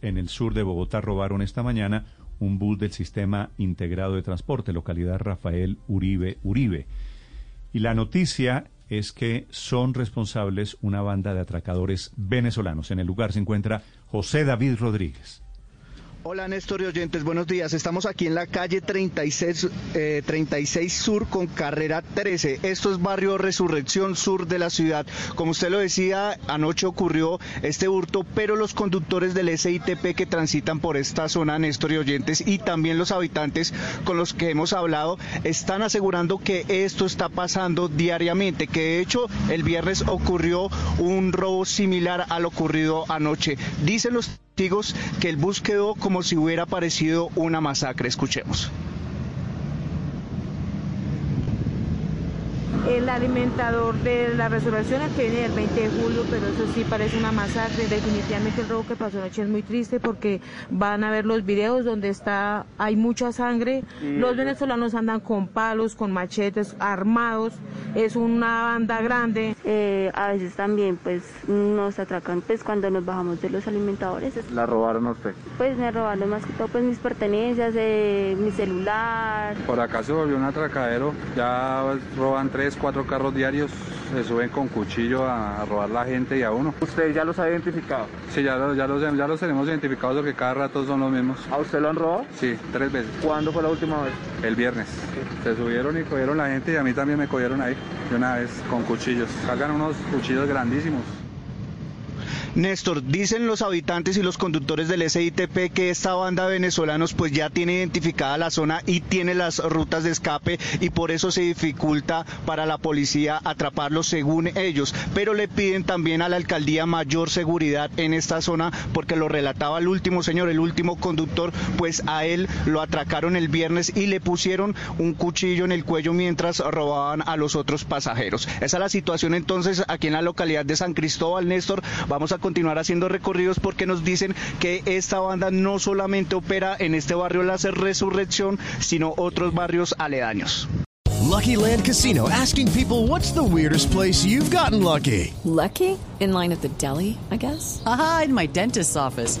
En el sur de Bogotá robaron esta mañana un bus del Sistema Integrado de Transporte, localidad Rafael Uribe Uribe. Y la noticia es que son responsables una banda de atracadores venezolanos. En el lugar se encuentra José David Rodríguez. Hola Néstor y oyentes, buenos días. Estamos aquí en la calle 36, eh, 36 Sur con carrera 13. Esto es barrio Resurrección Sur de la ciudad. Como usted lo decía, anoche ocurrió este hurto, pero los conductores del SITP que transitan por esta zona, Néstor y oyentes, y también los habitantes con los que hemos hablado, están asegurando que esto está pasando diariamente, que de hecho el viernes ocurrió un robo similar al ocurrido anoche. Dicen los testigos que el bus quedó como si hubiera parecido una masacre. Escuchemos. El alimentador de la resurrección que viene del 20 de julio, pero eso sí parece una masacre. Definitivamente el robo que pasó anoche es muy triste porque van a ver los videos donde está, hay mucha sangre. Los venezolanos andan con palos, con machetes, armados. Es una banda grande. Eh, a veces también pues nos atracan pues cuando nos bajamos de los alimentadores. ¿La robaron a usted? Pues me robaron más que todo pues mis pertenencias, eh, mi celular. Por acá se volvió un atracadero, ya roban tres, cuatro carros diarios, se suben con cuchillo a, a robar la gente y a uno. ¿Usted ya los ha identificado? Sí, ya, los- ya, los, ya los tenemos identificados porque cada rato son los mismos. ¿A usted lo han robado? Sí, tres veces. ¿Cuándo fue la última vez? El viernes. Se subieron y cogieron la gente y a mí también me cogieron ahí de una vez con cuchillos. Cargan unos cuchillos grandísimos. Néstor, dicen los habitantes y los conductores del SITP que esta banda de venezolanos pues ya tiene identificada la zona y tiene las rutas de escape y por eso se dificulta para la policía atraparlos según ellos, pero le piden también a la alcaldía mayor seguridad en esta zona porque lo relataba el último señor, el último conductor, pues a él lo atracaron el viernes y le pusieron un cuchillo en el cuello mientras robaban a los otros pasajeros. Esa es la situación entonces aquí en la localidad de San Cristóbal, Néstor. Vamos a continuar haciendo recorridos porque nos dicen que esta banda no solamente opera en este barrio La Resurrección, sino otros barrios aledaños. Lucky Land Casino asking people what's the weirdest place you've gotten lucky? Lucky? In line at the deli, I guess? Aha, in my dentist's office.